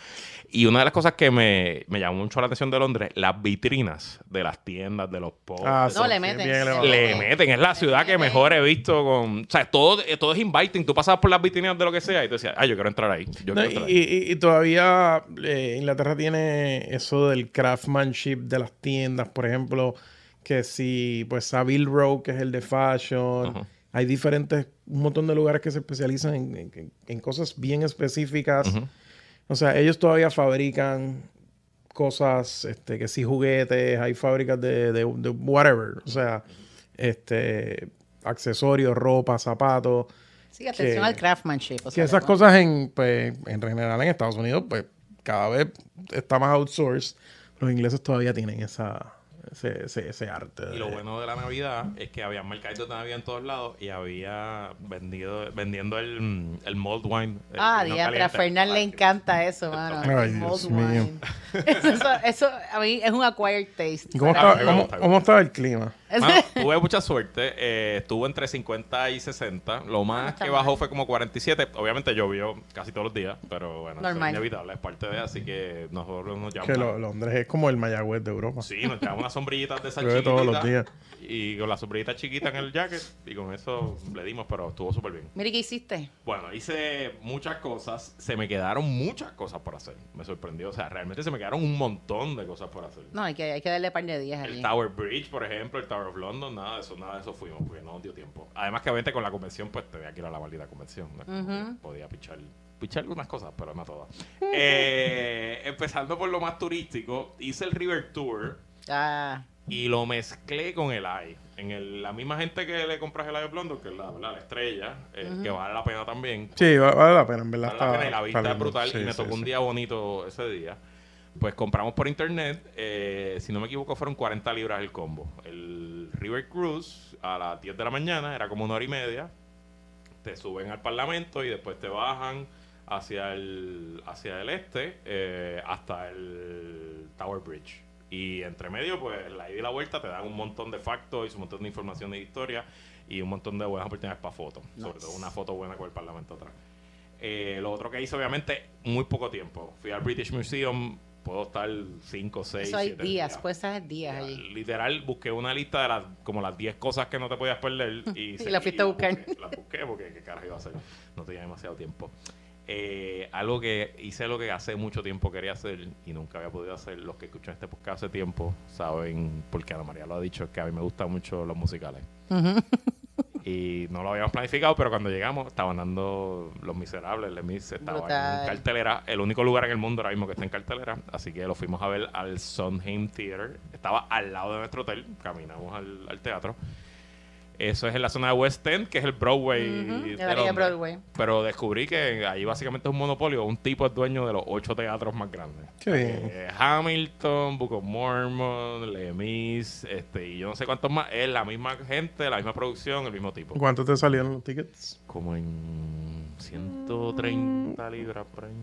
S3: Y una de las cosas que me, me llamó mucho la atención de Londres, las vitrinas de las tiendas, de los pubs,
S2: Ah,
S1: No, le meten.
S3: le meten. Es la ciudad que mejor he visto con... O sea, todo, todo es inviting. Tú pasabas por las vitrinas de lo que sea y tú decías, ah, yo quiero entrar ahí. Yo
S2: No,
S3: quiero
S2: y,
S3: entrar ahí.
S2: y- y todavía eh, Inglaterra tiene eso del craftsmanship de las tiendas, por ejemplo, que si pues Savile Row, que es el de fashion, hay diferentes, un montón de lugares que se especializan en, en- en cosas bien específicas. O sea, ellos todavía fabrican cosas, este, que si juguetes, hay fábricas de, de- de whatever, o sea, este, accesorios, ropa, zapatos.
S1: Sí, atención
S2: que-
S1: al craftsmanship. o
S2: Que esas cosas en, pues, en general en Estados Unidos, pues cada vez está más outsourced. Los ingleses todavía tienen esa, ese, ese, ese arte.
S3: Y lo bueno de la Navidad es que había mercaditos de Navidad en todos lados y había vendido, vendiendo el, el mulled wine. el
S1: Ah, diantre, a. Fernán le encanta eso, mano.
S2: Ay, Dios mío.
S1: wine. Eso, eso, a mí es un acquired taste.
S2: ¿Y ¿Cómo, está, cómo, cómo estaba el clima?
S3: Mano, tuve mucha suerte. eh, estuvo entre 50 y 60. Lo más
S1: está
S3: que bajó fue como 47. Obviamente llovió casi todos los días, pero bueno, eso es inevitable, es parte de. Así que nosotros nos
S2: Que
S3: llevamos.
S2: lo- Londres es como el Mayagüez de Europa.
S3: Sí, nos llevamos unas sombrillitas de esas
S2: Llueve todos los días.
S3: Y con la sombrillita chiquita en el jacket. Y con eso le dimos, pero estuvo súper bien.
S1: Mire, ¿qué hiciste?
S3: Bueno, hice muchas cosas. Se me quedaron muchas cosas por hacer. Me sorprendió. O sea, realmente se me quedaron un montón de cosas por hacer.
S1: No, hay que, hay que darle par de días
S3: El
S1: allí.
S3: Tower Bridge, por ejemplo, el Tower of London, nada de eso, nada de eso fuimos, porque no nos dio tiempo. Además que obviamente con la convención, pues tenía que ir a la maldita convención. Podía pichar, pichar algunas cosas, pero no todas. Eh, empezando por lo más turístico, hice el River Tour
S1: Ah,
S3: y lo mezclé con el AI. En el- la misma gente que le compras el AI of London, que es la, la estrella, eh, que vale la pena también.
S2: Sí, va- vale la pena, en verdad.
S3: Vale la pena y la vista
S2: está
S3: es brutal y me
S2: sí,
S3: tocó un
S2: sí.
S3: día bonito ese día. Pues compramos por internet, eh, si no me equivoco, fueron 40 libras el combo. El River Cruise a las 10 de la mañana, era como una hora y media. Te suben al Parlamento y después te bajan hacia el, hacia el este eh, hasta el Tower Bridge. Y entre medio, pues la ida y la vuelta te dan un montón de factos y un montón de información de historia y un montón de buenas oportunidades para fotos. Sobre todo una foto buena con el Parlamento atrás. Eh, lo otro que hice, obviamente, muy poco tiempo. Fui al British Museum, puedo estar 5, 6,
S1: eso hay días, puedes estar días allí.
S3: Literal, busqué una lista de las como las 10 cosas que no te podías perder y,
S1: Y la fuiste a buscar.
S3: Busqué, las busqué porque qué carajo iba a hacer. No tenía demasiado tiempo. Eh, algo que hice lo que hace mucho tiempo quería hacer y nunca había podido hacer. Los que escuchan este podcast hace tiempo saben, porque Ana María lo ha dicho, que a mí me gustan mucho los musicales. Y no lo habíamos planificado, pero cuando llegamos estaban dando Los Miserables, Les Mis estaba
S1: Brutal.
S3: en cartelera, el único lugar en el mundo ahora mismo que está en cartelera, así que lo fuimos a ver al Sondheim Theater, estaba al lado de nuestro hotel, caminamos al, al teatro. Eso es en la zona de West End, que es el Broadway. De Londres.
S1: Broadway.
S3: Pero descubrí que ahí básicamente es un monopolio, un tipo es dueño de los ocho teatros más grandes.
S2: Qué bien.
S3: Eh, Hamilton, Book of Mormon, Les Mis, este, y yo no sé cuántos más. Es la misma gente, la misma producción, el mismo tipo.
S2: ¿Cuánto te salieron los tickets?
S3: Como en 130 libras por ahí.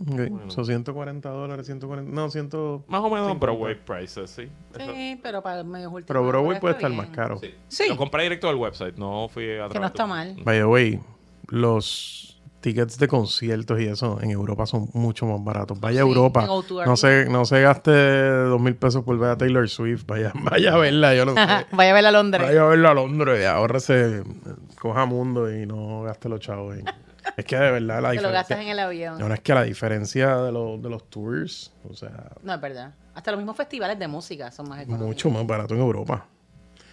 S2: Ok, Son 140 dólares, 140... No, 100...
S3: Más o menos
S2: 50.
S3: Broadway prices, sí. Eso-
S1: Sí, pero para el medio último.
S2: Pero Broadway
S1: está
S2: puede estar
S1: bien.
S2: más caro.
S3: sí.
S1: Sí.
S3: Lo compré directo del website, no fui a
S1: Que no está mal.
S2: By the way, los tickets de conciertos y eso en Europa son mucho más baratos. Vaya a
S1: Sí,
S2: Europa.
S1: en O2
S2: No se, no se gaste dos mil pesos por ver a Taylor Swift. Vaya, vaya a verla, yo no sé.
S1: Vaya a ver a Londres.
S2: Vaya a verla a Londres. Ahorrese, coja mundo y no gaste los chavos. en- Es que de verdad la
S1: Te lo gastas
S2: diferencia...
S1: en el avión.
S2: No, no, es que la diferencia de, los de los tours, o sea,
S1: No, es verdad. Hasta los mismos festivales de música son más económicos.
S2: mucho más barato en Europa.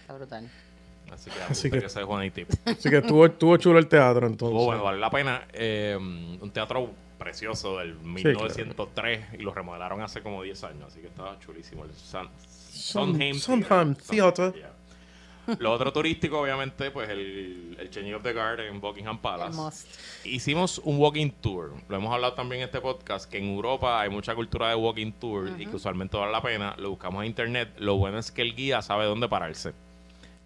S1: Está brutal.
S3: Así que,
S2: Así que-
S3: que Juan y Tip.
S2: Así que estuvo, estuvo chulo el teatro entonces.
S3: Oh, bueno, vale la pena. Eh, un teatro precioso del 1903 y lo remodelaron hace como 10 años, así que estaba chulísimo. El Sun- Sondheim,
S2: Sondheim Theater.
S3: Yeah. Lo otro turístico, obviamente, pues el, el Changing of the Guard en Buckingham Palace. Hicimos un walking tour. Lo hemos hablado también en este podcast, que en Europa hay mucha cultura de walking tour y que usualmente vale la pena. Lo buscamos en internet. Lo bueno es que el guía sabe dónde pararse.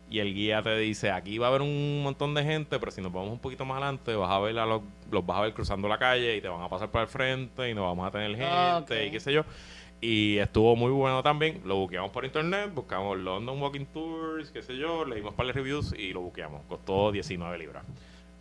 S3: Y el guía te dice, aquí va a haber un montón de gente, pero si nos vamos un poquito más adelante, vas a ver a los, los vas a ver cruzando la calle y te van a pasar por el frente y nos vamos a tener gente y qué sé yo. Y estuvo muy bueno también. Lo buqueamos por internet, buscamos London Walking Tours, qué sé yo, leímos para reviews y lo buqueamos. Costó 19 libras.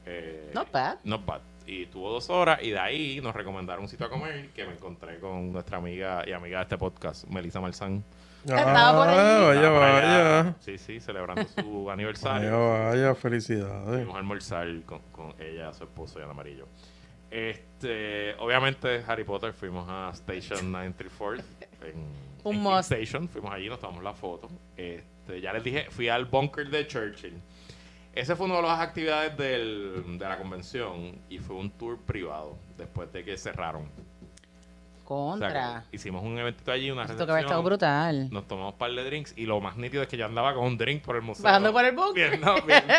S3: Eh,
S1: Not bad.
S3: Not bad. Y tuvo dos horas y de ahí nos recomendaron un sitio a comer que me encontré con nuestra amiga y amiga de este podcast, Melissa Malzán.
S1: Estaba por ahí.
S2: Ah, vaya,
S3: por allá.
S2: vaya.
S3: Sí, sí, celebrando su
S2: Vaya,
S3: aniversario.
S2: vaya, felicidades.
S3: Fuimos a almorzar con, con ella, su esposo y Ana Amarillo. Este, obviamente, Harry Potter, fuimos a Station 934. En,
S1: Un must.
S3: Station, fuimos allí, nos tomamos la foto. Este, ya les dije, fui al bunker de Churchill. Ese fue una de las actividades del- de la convención y fue un tour privado después de que cerraron. O sea,
S1: Contra.
S3: hicimos un eventito allí, una
S1: Esto que había estado brutal.
S3: nos tomamos un par de drinks y lo más nítido es que yo andaba con un drink por el museo.
S1: Bajando por el bunker.
S3: Viendo, viendo,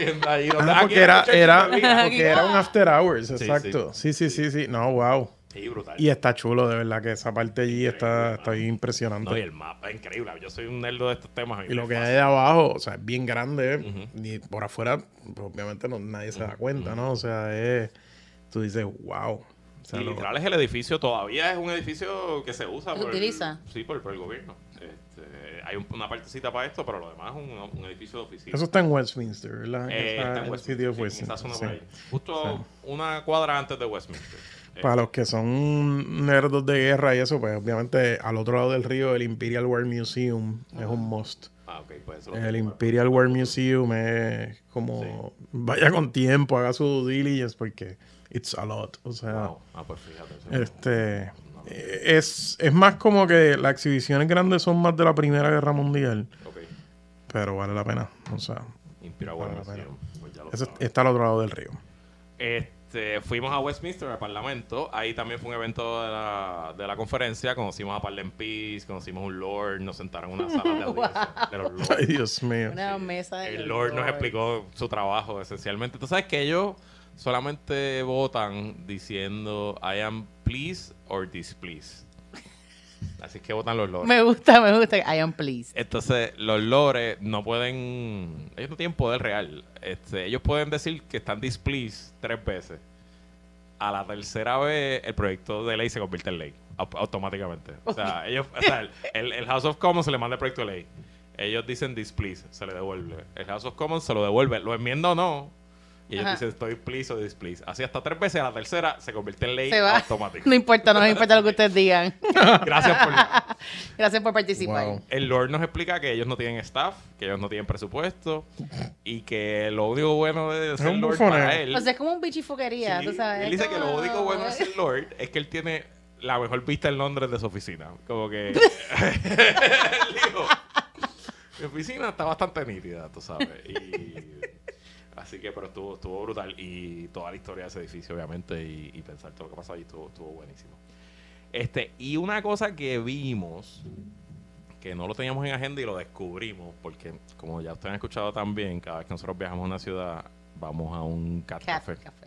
S3: viendo ahí donde
S2: Ah, porque era, era, porque era un after hours,
S3: Sí,
S2: exacto. Sí, sí, sí, sí. No, wow.
S3: Sí, brutal.
S2: Y está chulo, de verdad, que esa parte allí está, está bien impresionante.
S3: No, y el mapa es increíble. Yo soy un nerdo de estos temas.
S2: Y lo que hay de abajo, o sea, es bien grande. Y por afuera, pues, obviamente no, nadie se da cuenta, ¿no? O sea, es, tú dices, wow. O sea,
S3: Y
S2: lo-
S3: literal es el edificio, todavía es un edificio que se usa.
S1: ¿Se
S3: por el-
S1: utiliza?
S3: sí, por, por el gobierno. Este, hay un- una partecita para esto, pero lo demás es un, un edificio de oficina.
S2: eso está en Westminster, ¿verdad?
S3: Eh, está en
S2: el
S3: Westminster,
S2: sitio de
S3: sí, en
S2: Westminster,
S3: esa zona
S2: sí.
S3: por ahí. Justo una cuadra antes de Westminster. Eh,
S2: Para los que son nerdos de guerra y eso, pues obviamente al otro lado del río el Imperial War Museum es un must.
S3: ah, ok, pues eso lo
S2: El. Imperial War Museum es como vaya con tiempo, haga su due diligence porque it's a lot. O sea,
S3: Wow. Ah, pues fíjate. no-
S2: este es, es más como que las exhibiciones grandes son más de la Primera Guerra Mundial,
S3: Ok.
S2: pero vale la pena. O sea,
S3: Inspira
S2: Vale la
S3: Museum, pues ya lo
S2: está al otro lado del río.
S3: Este, fuimos a Westminster, al Parlamento. Ahí también fue un evento de la, de la conferencia. Conocimos a Parlen Peace, conocimos un Lord, nos sentaron en una sala de audiencia de los Lords.
S2: Ay, Dios mío.
S1: Una mesa de
S3: El Lord nos explicó su trabajo esencialmente. Tú sabes que ellos solamente votan diciendo I am pleased or displeased. Así que votan los lores.
S1: Me gusta, me gusta. I am pleased.
S3: Entonces, los lores no pueden. Ellos no tienen poder real. Este, ellos pueden decir que están displeased tres veces. A la tercera vez, el proyecto de ley se convierte en ley. au- automáticamente. O sea, ellos, o sea, el, el House of Commons se le manda el proyecto de ley. Ellos dicen displeased, se le devuelve. El House of Commons se lo devuelve. Lo enmienda o no. Y ellos
S1: Ajá.
S3: dicen estoy pleased o displeased. Así hasta tres veces. A la tercera se convierte en ley
S1: Se va.
S3: automática.
S1: No importa, no me importa lo que ustedes digan.
S3: Gracias por.
S1: Gracias por participar.
S2: Wow.
S3: El Lord nos explica que ellos no tienen staff, que ellos no tienen presupuesto y que lo único bueno de ser
S2: un
S3: Lord para él.
S1: O sea, es como un bichifuquería,
S3: Sí,
S1: tú sabes.
S3: él dice que lo único bueno de ser Lord es que él tiene la mejor vista en Londres de su oficina. Como que. él dijo, Mi oficina está bastante nítida, tú sabes. Y. Así que, pero estuvo, estuvo brutal. Y toda la historia de ese edificio, obviamente, y, y pensar todo lo que pasó ahí estuvo, estuvo buenísimo. Este, y una cosa que vimos, que no lo teníamos en agenda y lo descubrimos, porque como ya ustedes han escuchado también, cada vez que nosotros viajamos a una ciudad, vamos a un cat,
S1: Cat
S3: café.
S1: café.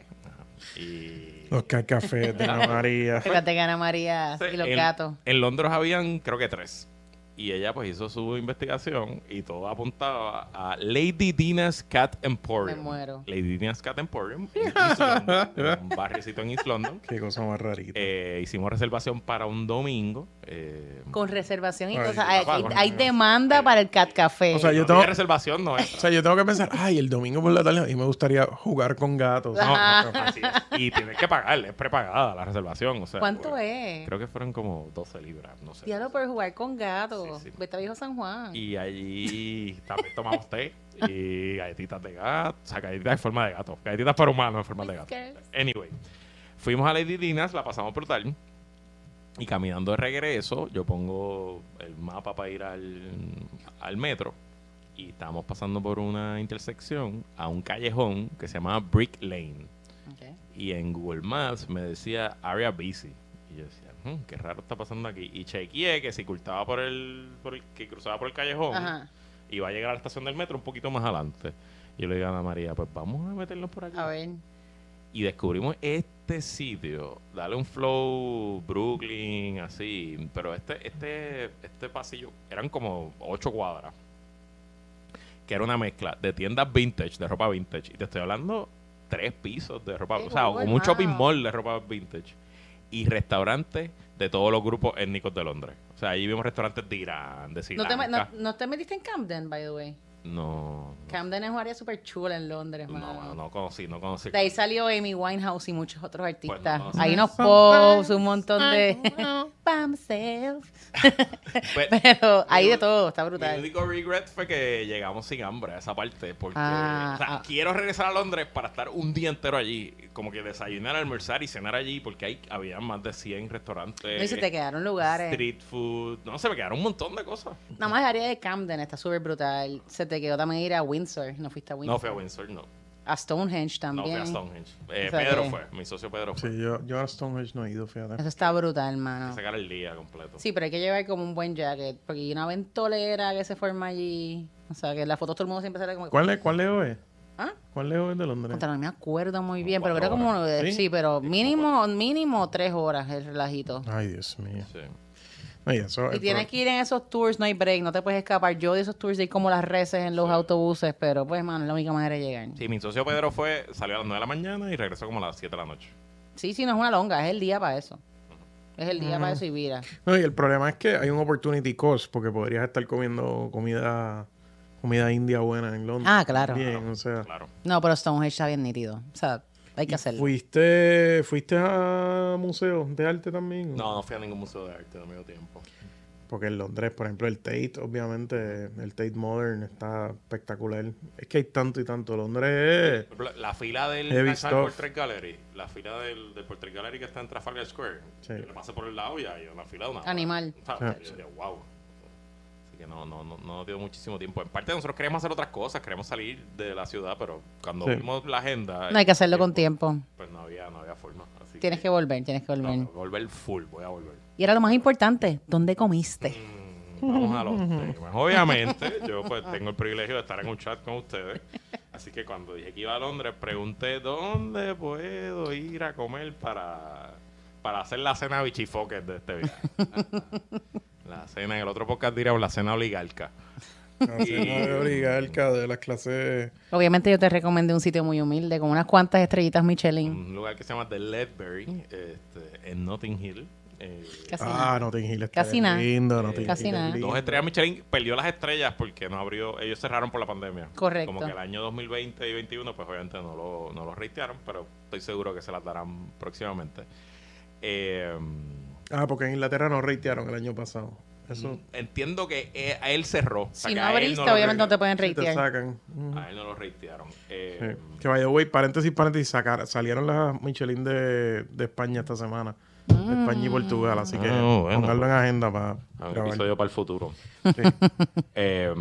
S3: Y
S2: Los cafés de Ana María.
S1: Fíjate que Ana María y los
S3: en,
S1: gatos.
S3: En Londres habían, creo que tres. Y ella pues hizo su investigación y todo apuntaba a Lady Dina's Cat Emporium.
S1: Me muero.
S3: Lady Dina's Cat Emporium en East London, un barriocito en East London.
S2: Qué cosa más rarita.
S3: Eh, hicimos reservación para un domingo. Eh,
S1: Con reservación y
S2: Ay,
S1: cosas. Hay,
S3: papá,
S1: demanda para el cat café.
S2: O sea, yo
S3: no
S2: tengo-
S3: reservación, no es.
S2: O sea, yo tengo que pensar, ay, el domingo por la tarde a mí me gustaría jugar con gatos.
S3: No,
S1: Ajá.
S3: no, así es. Y tienes que pagar, es prepagada la reservación. O sea,
S1: ¿Cuánto
S3: pues,
S1: es?
S3: Creo que fueron como 12 libras, no sé.
S1: Diablo por jugar con gatos.
S3: Sí, sí.
S1: Vete a Viejo San Juan.
S3: Y allí también tomamos té y galletitas de gato. O sea, galletitas en forma de gato. Galletitas para humanos en forma de gato. Anyway, fuimos a Lady Dina's, la pasamos brutal. Y caminando de regreso, yo pongo el mapa para ir al, al metro. Y estábamos pasando por una intersección a un callejón que se llama Brick Lane. Y en Google Maps me decía area busy. Y yo decía, "Hmm, qué raro está pasando aquí. Y chequeé que si cruzaba por el, por el- que cruzaba por el callejón,
S1: Ajá.
S3: Va a llegar a la estación del metro un poquito más adelante. Y yo le digo a Ana María, pues vamos a meternos por aquí.
S1: A ver.
S3: Y descubrimos este sitio. Dale un flow Brooklyn, así. Pero este, este, este pasillo eran como ocho cuadras. Que era una mezcla de tiendas vintage, de ropa vintage. Y te estoy hablando tres pisos de ropa.
S1: Qué
S3: o sea, como un shopping mall de ropa vintage. Y restaurantes de todos los grupos étnicos de Londres. O sea, allí vimos restaurantes de Irán, de Sri
S1: ¿No te, no, no te metiste en Camden, by the way?
S3: No,
S1: Camden es un área súper chula en Londres,
S3: no,
S1: mano.
S3: no, no conocí, no conocí.
S1: De ahí salió Amy Winehouse y muchos otros artistas.
S3: no, no.
S1: Hay unos posts, un montón de... By myself.
S3: Pues,
S1: Pero hay de todo, está
S3: Mi
S1: brutal.
S3: único regret fue que llegamos sin hambre a esa parte. Porque
S1: Ah,
S3: o sea,
S1: ah.
S3: quiero regresar a Londres para estar un día entero allí. Como que desayunar, almorzar y cenar allí. Porque hay, había más de 100 restaurantes.
S1: No, y se te quedaron lugares.
S3: Street food. No, se me quedaron un montón de cosas.
S1: Nada más el área de Camden está súper brutal. Se te quedó también ir a Windsor. No fuiste a Windsor.
S3: No fui a Windsor, no.
S1: A Stonehenge
S3: No
S1: también.
S3: fui a Stonehenge. Eh,
S1: O sea
S3: Pedro
S1: que-
S3: fue. Mi socio Pedro fue.
S2: Sí, yo, yo a Stonehenge no he ido, fíjate.
S1: Eso está brutal,
S3: Hay
S1: hermano.
S3: que sacar el día completo.
S1: Sí, pero hay que llevar como un buen jacket. Porque hay una ventolera que se forma allí. O sea, que en las fotos todo el mundo siempre sale como...
S2: ¿Cuál, es, ¿Cuál leo es?
S1: ¿Ah?
S2: ¿Cuál leo es de Londres?
S1: Contra, no me acuerdo muy bien, pero creo como...
S3: horas.
S1: ¿Sí?
S2: ¿Sí?
S1: pero mínimo, mínimo tres horas el relajito.
S2: Ay, Dios mío.
S3: Sí.
S2: Y eso,
S1: Y
S2: el
S1: tienes
S2: pro-
S1: que ir en esos tours, no hay break, no te puedes escapar. Yo de esos tours de ir como las reces en los autobuses, pero pues, mano, es la única manera de llegar.
S3: Sí, mi socio Pedro fue, salió a las 9 de la mañana y regresó como a las 7 de la noche.
S1: Sí, sí, no es una longa, es el día para eso. Es el día para eso y vira.
S2: No, y el problema es que hay un opportunity cost porque podrías estar comiendo comida comida india buena en Londres.
S1: Ah, claro.
S2: Bien, o sea.
S3: Claro.
S1: No, pero Stonehenge está bien nítido. O sea, hay que hacerlo.
S2: ¿Fuiste, ¿Fuiste a museos de arte también?
S3: No, no fui a ningún museo de arte, no me dio tiempo.
S2: Porque en Londres, por ejemplo, el Tate, obviamente, el Tate Modern está espectacular. Es que hay tanto y tanto. Londres
S3: La fila del. Portrait Gallery, la fila del, del Portrait Gallery que está en Trafalgar Square,
S2: Sí.
S3: yo le pasé por el lado y hay una fila de una.
S1: Animal.
S3: O sea,
S2: Ah,
S3: yo wow. Que no, no, no, no nos dio muchísimo tiempo. En parte nosotros queremos hacer otras cosas, queremos salir de la ciudad, pero cuando
S2: Sí.
S3: vimos la agenda...
S1: No hay que hacerlo con tiempo.
S3: Pues no había, no había forma. Así
S1: Tienes que volver, tienes que volver.
S3: volver full, voy a volver.
S1: Y era lo más importante, ¿dónde comiste?
S3: Mm, Vamos a los temas. Obviamente, yo pues tengo el privilegio de estar en un chat con ustedes. Así que cuando dije que iba a Londres, pregunté dónde puedo ir a comer para, para hacer la cena bichifoques de este viaje. La cena, en el otro podcast diríamos la cena oligarca.
S2: la cena de oligarca de las clases.
S1: Obviamente yo te recomendé un sitio muy humilde con unas cuantas estrellitas Michelin.
S3: Un lugar que se llama The Ledbury, este, en Notting Hill. Eh,
S1: Casi
S2: Ah. Notting Hill está
S1: Casi nada.
S2: lindo. Notting
S1: Casi
S2: Hill
S1: nada.
S2: lindo.
S3: Dos estrellas Michelin perdió las estrellas porque no abrió, ellos cerraron por la pandemia.
S1: Correcto.
S3: Como que el año 2020 y 2021, pues obviamente no lo, no lo ratearon, pero estoy seguro que se las darán próximamente. Eh,
S2: Ah, porque en Inglaterra no ratearon el año pasado. Eso
S3: entiendo que eh, a él cerró. O sea,
S1: Si no abriste, obviamente no te pueden
S2: te. Ujú.
S3: A él no lo ratearon. Eh,
S2: Sí. Que vaya, güey, paréntesis, paréntesis, sacar, salieron las Michelin de, de España esta semana. De España y Portugal, así que
S3: Ah, bueno,
S2: pónganlo
S3: pues.
S2: en agenda para
S3: a un
S2: grabar.
S3: episodio para el futuro.
S2: Sí.
S3: Eh,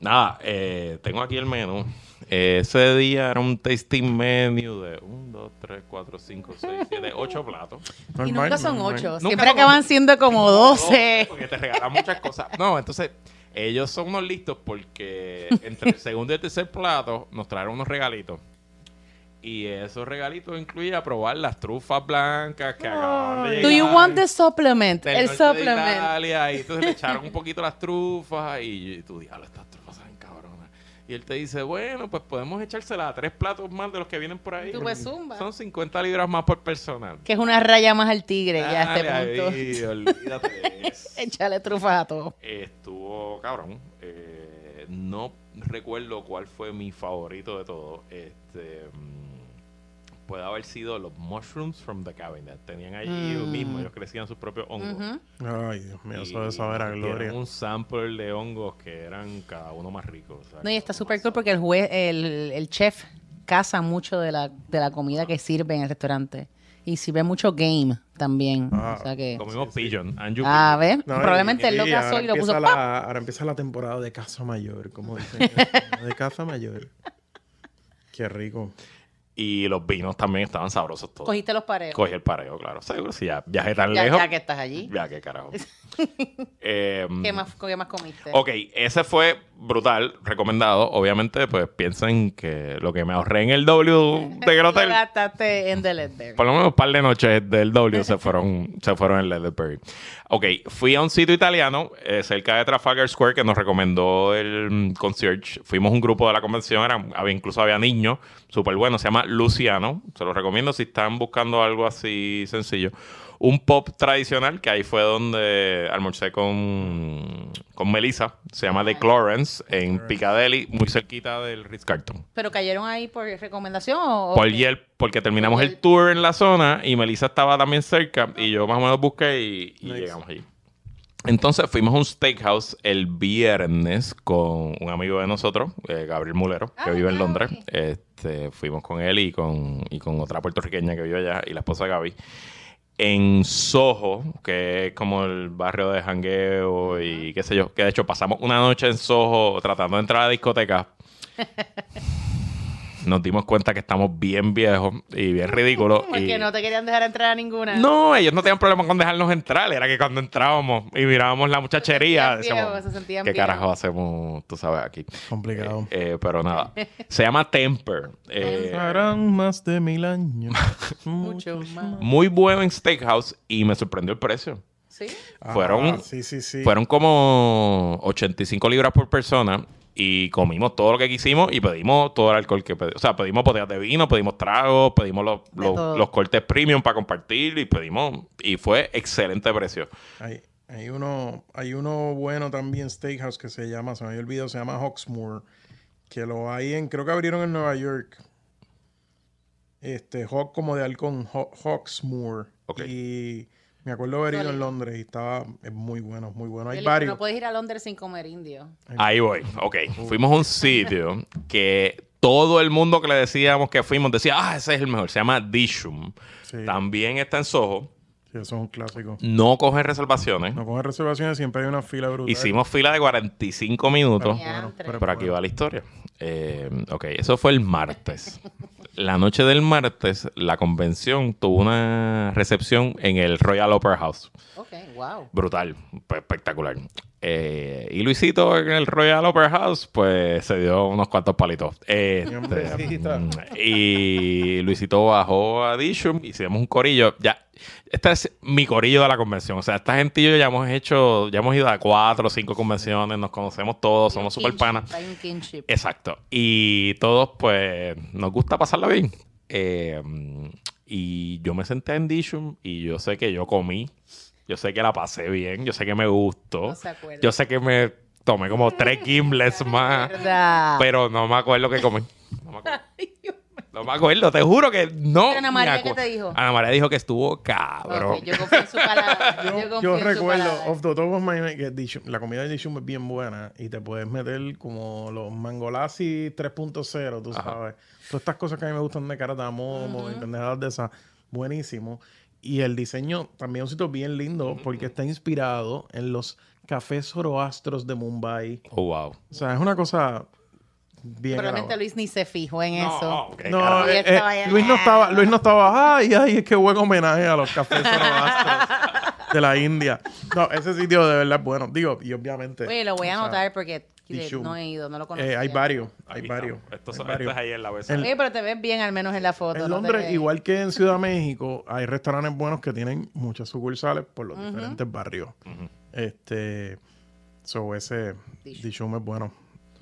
S3: nada, eh, tengo aquí el menú. Eh, ese día era un tasting menu de 1, 2, 3, 4, 5, 6, 7, 8 platos.
S1: Y nunca son
S2: normal.
S1: ocho.
S3: Nunca
S1: Siempre
S3: son
S1: acaban siendo como doce.
S3: Porque te regalan muchas cosas. No, entonces, ellos son unos listos porque entre el segundo y el tercer plato nos trajeron unos regalitos. Y esos regalitos incluían probar las trufas blancas que acababan de llegar.
S1: Do you want the supplement?
S3: del
S1: El
S3: de
S1: supplement.
S3: Italia, y entonces le echaron un poquito las trufas y tú, diablo, estas trufas saben cabronas. Y él te dice, bueno, pues podemos echársela a tres platos más de los que vienen por ahí.
S1: Tú, pues, zumba.
S3: Son 50 libras más por personal.
S1: Que es una raya más al tigre ya a
S3: Dale
S1: este punto.
S3: ahí, olvídate.
S1: Échale trufas a todo.
S3: Estuvo cabrón. Eh, no recuerdo cuál fue mi favorito de todo. Este mm, puede haber sido los mushrooms from the cabinet. Tenían allí ellos
S1: Mm.
S3: mismos, ellos crecían sus propios hongos.
S2: Ay, Dios mío, eso de saber a gloria.
S3: un sample de hongos que eran cada uno más rico. o sea,
S1: No, y está súper cool porque el, juez, el, el chef caza mucho de la, de la comida que sirve en el restaurante. Y sirve mucho game también.
S2: Ah,
S1: o sea que...
S3: Comimos pigeon.
S1: Ah,
S3: pigeon.
S1: ¿ves?
S2: No, y-
S1: Probablemente él lo
S2: ahora
S1: y lo puso
S2: la- Ahora empieza la temporada de casa mayor, como dicen. de casa mayor. Qué rico.
S3: Y los vinos también estaban sabrosos todos.
S1: Cogiste los pareos.
S3: Cogí el pareo, claro. Seguro, si ya viajé tan
S1: ya,
S3: lejos.
S1: ya que estás allí.
S3: Ya, qué carajo. Eh,
S1: ¿Qué más, ¿Qué más comiste?
S3: Ok, ese fue brutal, recomendado. Obviamente, pues piensen que lo que me ahorré en el W de
S1: Lo
S3: hotel,
S1: gastaste en The Ledbetter.
S3: por lo menos un par de noches del W se fueron, se fueron en Leatherbury. Ok, fui a un sitio italiano eh, cerca de Trafalgar Square que nos recomendó el mm, concierge. Fuimos un grupo de la convención, eran, incluso había niños, súper bueno, se llama Luciano. Se los recomiendo si están buscando algo así sencillo. Un pop tradicional, que ahí fue donde almorcé con, con Melissa. Se llama The Clarence, en Piccadilly, muy cerquita del Ritz-Carlton.
S1: ¿Pero cayeron ahí por recomendación o...?
S3: Por Yelp, porque terminamos
S1: Por
S3: el tour en la zona y Melissa estaba también cerca y yo más o menos busqué y, y
S2: Nice.
S3: llegamos allí. Entonces fuimos a un steakhouse el viernes con un amigo de nosotros, eh, Gabriel Mulero, que
S1: Ah,
S3: vive en. Londres. Este, fuimos con él y con, y con otra puertorriqueña que vive allá y la esposa de Gaby. En Soho, que es como el barrio de jangueo y qué sé yo, que de hecho pasamos una noche en Soho tratando de entrar a la discoteca nos dimos cuenta que estamos bien viejos y bien ridículos. y...
S1: Porque no te querían dejar entrar a ninguna.
S3: No, ellos no tenían problema con dejarnos entrar. Era que cuando entrábamos y mirábamos la muchachería,
S1: Se
S3: decíamos,
S1: viejos, se sentían
S3: ¿qué
S1: viejos".
S3: carajo hacemos, tú sabes, aquí?
S2: Complicado.
S3: Eh, eh, pero nada, se llama Temper. Eh,
S2: Harán más de mil años.
S1: Mucho más.
S3: muy bueno en Steakhouse y me sorprendió el precio.
S1: ¿Sí?
S3: Fueron-
S2: Ah, sí, sí, sí.
S3: Fueron como 85 libras por persona y comimos todo lo que quisimos y pedimos todo el alcohol que pedimos. O sea, pedimos botellas de vino, pedimos tragos, pedimos los, los- los cortes premium para compartir y pedimos. Y fue excelente precio.
S2: Hay, hay uno, hay uno bueno también, Steakhouse, que se llama, se me había olvidado, se llama Hawksmoor. Que lo hay en, creo que abrieron en Nueva York. Este, Hawk como de halcón, Haw- Hawksmoor.
S3: Ok.
S2: Y me acuerdo haber ido en. Londres y estaba, es muy bueno, muy bueno. Hay
S1: Felipe,
S2: varios.
S1: No puedes ir a Londres sin comer indio.
S3: Ahí voy. Ok. Fuimos a un sitio que todo el mundo que le decíamos que fuimos decía, ah, ese es el mejor. Se llama Dishum.
S2: Sí,
S3: También está en Soho.
S2: Sí, eso es un clásico.
S3: No coge reservaciones.
S2: No cogen reservaciones, siempre hay una fila brutal.
S3: Hicimos fila de 45 minutos.
S2: Bueno,
S1: Pero
S3: Pero aquí va la historia. Eh, ok, eso fue el martes. La noche del martes, la convención tuvo una recepción en el Royal Opera House.
S1: Ok, wow.
S3: Brutal, pues, espectacular. Eh, y Luisito en el Royal Opera House, pues se dio unos cuantos palitos. Este, y Luisito bajó a Dishum, hicimos un corillo. Ya, este es mi corillo de la convención. O sea, esta gente y yo ya hemos hecho, ya hemos ido a cuatro o cinco convenciones, nos conocemos todos, somos super
S1: Kinship,
S3: panas.
S1: Hay un kinship.
S3: Exacto. Y todos, pues, nos gusta pasarla bien. Eh, y yo me senté en Dishum y yo sé que yo comí. Yo sé que la pasé bien. Yo sé que me gustó.
S1: No
S3: yo sé que me tomé como tres gimlets más. Pero no me acuerdo qué comí. No me acuerdo. No me acuerdo, te juro que no.
S1: Pero Ana María, ¿qué te dijo?
S3: Ana María dijo que estuvo cabrón.
S1: Yo confío en su palabra. Yo,
S2: Yo,
S1: confío
S2: yo
S1: en su
S2: recuerdo,
S1: palabra.
S2: off the top of my head, que Dishum- la comida de Dishum es bien buena y te puedes meter como los mangolasi 3.0, tú
S3: Ajá.
S2: sabes. Todas estas cosas que a mí me gustan de cardamomo y pendejadas de esas, buenísimo. Y el diseño también es un sitio bien lindo porque está inspirado en los cafés zoroastros de Mumbai.
S3: Oh, wow.
S2: O sea, es una cosa bien...
S1: Probablemente. Luis ni se fijó en eso.
S3: No,
S2: No.
S1: Y
S2: eh,
S1: estaba
S2: eh. Luis no estaba, Luis no estaba, ay, ay, qué buen homenaje a los cafés de la India. No, ese sitio de verdad es bueno. Digo, y obviamente.
S1: Oye, lo voy a
S2: sea,
S1: anotar porque no he ido, no lo conozco.
S2: eh, hay varios, hay
S3: Aquí
S2: varios.
S3: estamos. Esto,
S2: hay
S3: son-
S2: varios.
S3: esto es ahí en la website.
S1: Oye, pero te ves bien al menos en la foto.
S2: En
S1: no
S2: Londres, igual que en Ciudad México, hay restaurantes buenos que tienen muchas sucursales por los diferentes barrios. Este, so ese.
S1: Dishum
S2: es bueno.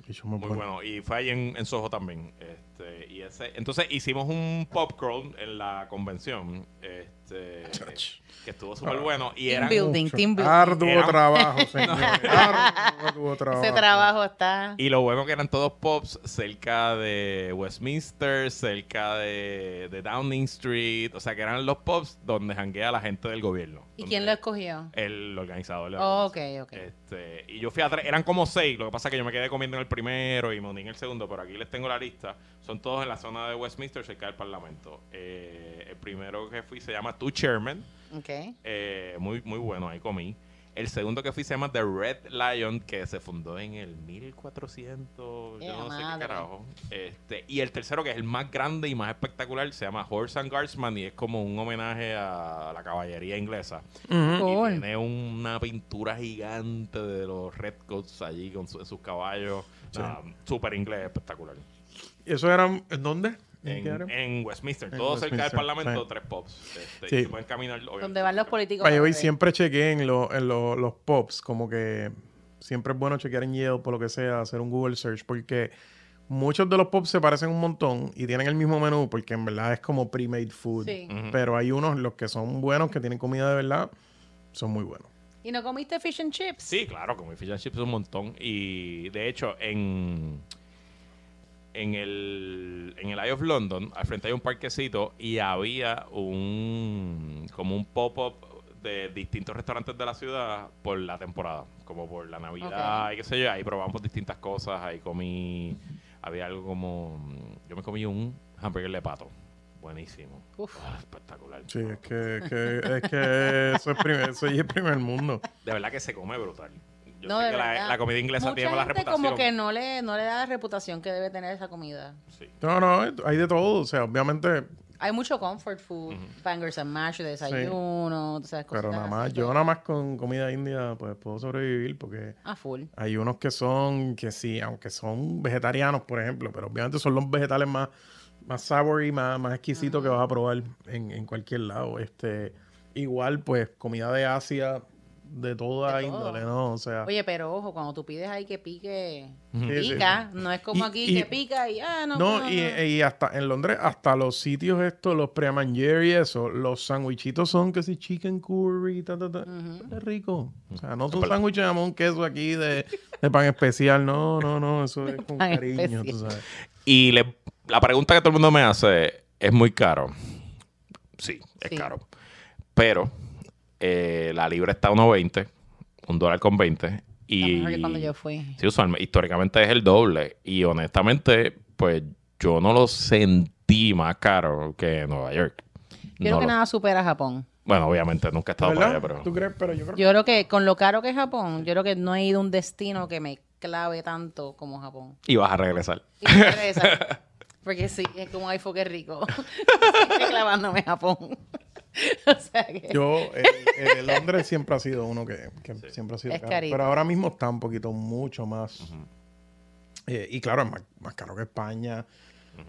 S2: Es
S3: Muy
S2: bueno.
S3: bueno. Y fue ahí en, en Soho también. Este, y ese, entonces hicimos un popcorn en la convención. Este, que estuvo súper bueno. Y
S1: Team
S3: eran,
S1: building, team building.
S2: Arduo trabajo, señor. Arduo trabajo.
S1: Ese trabajo está.
S3: y lo bueno que eran todos pops cerca de Westminster, cerca de, de Downing Street. O sea, que eran los pops donde janguea la gente del gobierno.
S1: ¿Y quién lo escogió?
S3: El organizador. de la
S1: Oh, ok, ok.
S3: Este, y yo fui a tres, eran como seis, lo que pasa es que yo me quedé comiendo en el primero y me uní en el segundo, pero aquí les tengo la lista. Son todos en la zona de Westminster, cerca del Parlamento. Eh, el primero que fui se llama Two Chairman,
S1: Ok.
S3: eh, muy, muy bueno, ahí comí. El segundo que fui se llama The Red Lion, que se fundó en el 1400,
S1: ¡Eh,
S3: yo no sé qué carajo. Este, y el tercero, que es el más grande y más espectacular, se llama Horse and Guardsman y es como un homenaje a la caballería inglesa.
S1: Cool.
S3: Y tiene una pintura gigante de los Redcoats allí con su- sus caballos. Nada, Súper inglés, espectacular.
S2: ¿Y eso eran en dónde? ¿En
S3: En, Westminster,
S2: En
S3: todo cerca del
S2: Westminster,
S3: Parlamento,
S2: sí.
S3: tres pubs. Este,
S2: Sí.
S3: y se pueden caminar. obviamente.
S1: Donde van los políticos. Beber.
S2: siempre chequeé en, lo- en lo- los pops, como que siempre es bueno chequear en Yelp o lo que sea, hacer un Google search, porque muchos de los pops se parecen un montón y tienen el mismo menú, porque en verdad es como pre-made food.
S1: Sí.
S3: Ujú.
S2: Pero hay unos, los que son buenos, que tienen comida de verdad, son muy buenos.
S1: ¿Y no comiste fish and chips?
S3: Sí, claro, como fish and chips un montón. Y de hecho, en, en el en el Eye of London, al frente hay un parquecito y había un como un pop-up de distintos restaurantes de la ciudad por la temporada, como por la Navidad y qué sé yo. Ahí probamos distintas cosas, ahí comí, había algo como, yo me comí un hamburger de pato, buenísimo,
S1: Uf.
S3: Ah, espectacular.
S2: Sí, es que, que- es que eso es, primer, eso es el primer mundo.
S3: De verdad que se come brutal. Yo
S1: No,
S3: sé
S1: de
S3: que la, la comida inglesa
S1: Mucha
S3: tiene mala
S1: gente
S3: reputación.
S1: como que no le, no le da la reputación que debe tener esa comida.
S3: Sí.
S2: No, no, hay de todo. O sea, obviamente,
S1: Hay mucho comfort food, bangers and mash, de desayuno, tú sabes,
S2: pero nada más,
S1: así
S2: yo nada más con comida india, pues puedo sobrevivir porque
S1: Ah, full.
S2: hay unos que son, que sí, aunque son vegetarianos, por ejemplo, pero obviamente son los vegetales más, más savory, más, más exquisitos que vas a probar en, en cualquier lado. Este, igual, pues, comida de Asia, de toda
S1: De
S2: índole, ¿no? O sea,
S1: Oye, pero ojo, cuando tú pides ahí que pique,
S2: Sí, sí,
S1: pica, no es como
S2: Y-
S1: aquí
S2: y-
S1: que pica y ah, no.
S2: No,
S1: no,
S2: y,
S1: no.
S2: y hasta en Londres, hasta los sitios estos, los Preamanger y eso, los sandwichitos son que si chicken curry, ta, ta, ta. Es rico. O sea, no son sándwiches de jamón, queso aquí de, de pan especial. No, no, no, eso es con
S1: pan
S2: cariño, tú sabes.
S3: Y le- la pregunta que todo el mundo me hace es muy caro. Sí, es
S1: Sí.
S3: caro. Pero eh, la libra está a 1.20, un dólar con 20.
S1: Está
S3: Y
S1: mejor que cuando yo fui.
S3: sí, usualmente, históricamente es el doble. Y honestamente, pues yo no lo sentí más caro que Nueva York.
S1: Yo creo
S3: No
S1: que
S3: lo-
S1: nada supera a Japón.
S3: Bueno, obviamente nunca he estado por
S2: ¿Verdad?
S3: allá, pero...
S2: ¿Tú crees? Pero yo creo
S1: Yo creo que con lo caro que es Japón, yo creo que no he ido a un destino que me clave tanto como Japón.
S3: Y vas a regresar.
S1: Y me interesa. Porque sí, es como ay, fue que rico. Estoy clavándome a Japón. o sea que.
S2: Yo, eh, eh, Londres siempre ha sido uno que, que siempre ha sido
S1: Es
S2: caro.
S1: carito.
S2: Pero ahora mismo está un poquito mucho más. Eh, y claro, es más, más caro que España.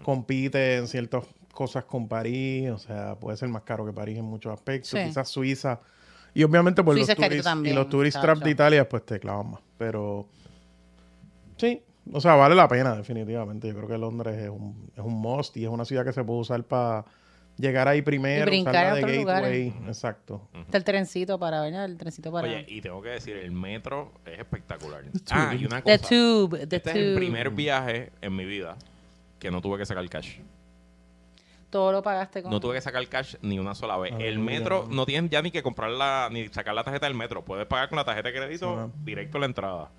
S2: Compite en ciertas cosas con París. O sea, puede ser más caro que París en muchos aspectos.
S1: Sí.
S2: Quizás Suiza. Y obviamente por
S1: Suiza
S2: los tourist, y
S1: también,
S2: los tourist traps de Italia, pues te clavan más. Pero sí, o sea, vale la pena, definitivamente. Yo creo que Londres es un, es un must y es una ciudad que se puede usar para llegar ahí primero,
S1: brincar a
S2: de
S1: otros
S2: gateway. Exacto.
S1: Está el trencito para, ¿verdad? El trencito para.
S3: Oye, y tengo que decir, el metro es espectacular. Ah, y una
S1: the
S3: cosa.
S1: tube, the
S3: Este
S1: tube.
S3: es el primer viaje en mi vida que no tuve que sacar cash.
S1: Todo lo pagaste con.
S3: No tuve que sacar cash ni una sola vez. El metro no tienes ya ni que comprarla, ni sacar la tarjeta del metro. Puedes pagar con la tarjeta de crédito
S2: Ajá.
S3: directo a la entrada.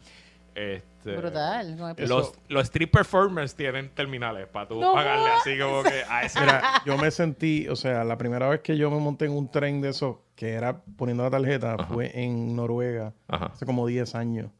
S3: Este,
S1: Brutal.
S3: Los, los street performers tienen terminales para tú
S1: No
S3: pagarle así como que a ese.
S2: Mira, yo me sentí, o sea, la primera vez que yo me monté en un tren de esos, que era poniendo la tarjeta, fue en Noruega,
S3: Ajá.
S2: hace como 10 años.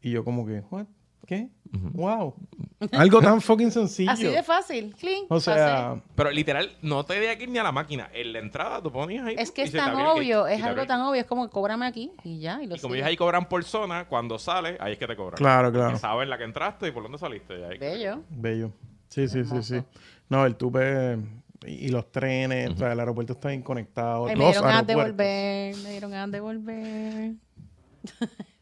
S2: Y yo como que, ¿what? ¿Qué? ¡Wow! Algo tan fucking sencillo.
S1: Así de fácil. Clean.
S2: O sea,
S3: Pero literal, no te que ir ni a la máquina. En la entrada tú ponías ahí.
S1: Es que es tan obvio, es algo tan obvio, es como cóbrame aquí y ya. Y lo
S3: Y como ellos ahí cobran por zona, cuando sales, ahí es que te cobran.
S2: Claro,
S3: Porque
S2: claro.
S3: Saben la que entraste y por dónde saliste. y ahí que te
S1: Bello.
S2: bello. Sí, sí, sí, sí. No, el tuve y los trenes, o sea, el aeropuerto está bien conectado.
S1: Ay, me dieron ganas de volver, me dieron ganas de volver.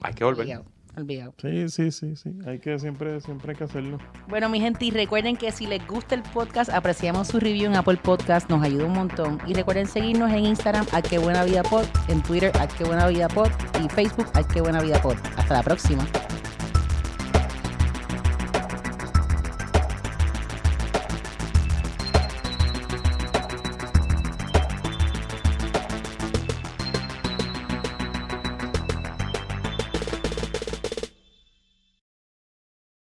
S3: Hay que volver.
S1: Olvidado.
S2: Sí, sí, sí, sí. Hay que siempre, siempre hay que hacerlo.
S1: Bueno, mi gente, y recuerden que si les gusta el podcast, apreciamos su review en Apple Podcast, nos ayuda un montón. Y recuerden seguirnos en Instagram, a que buena vida pod, en Twitter, a que buena vida pod, y Facebook, a que buena vida pod. Hasta la próxima.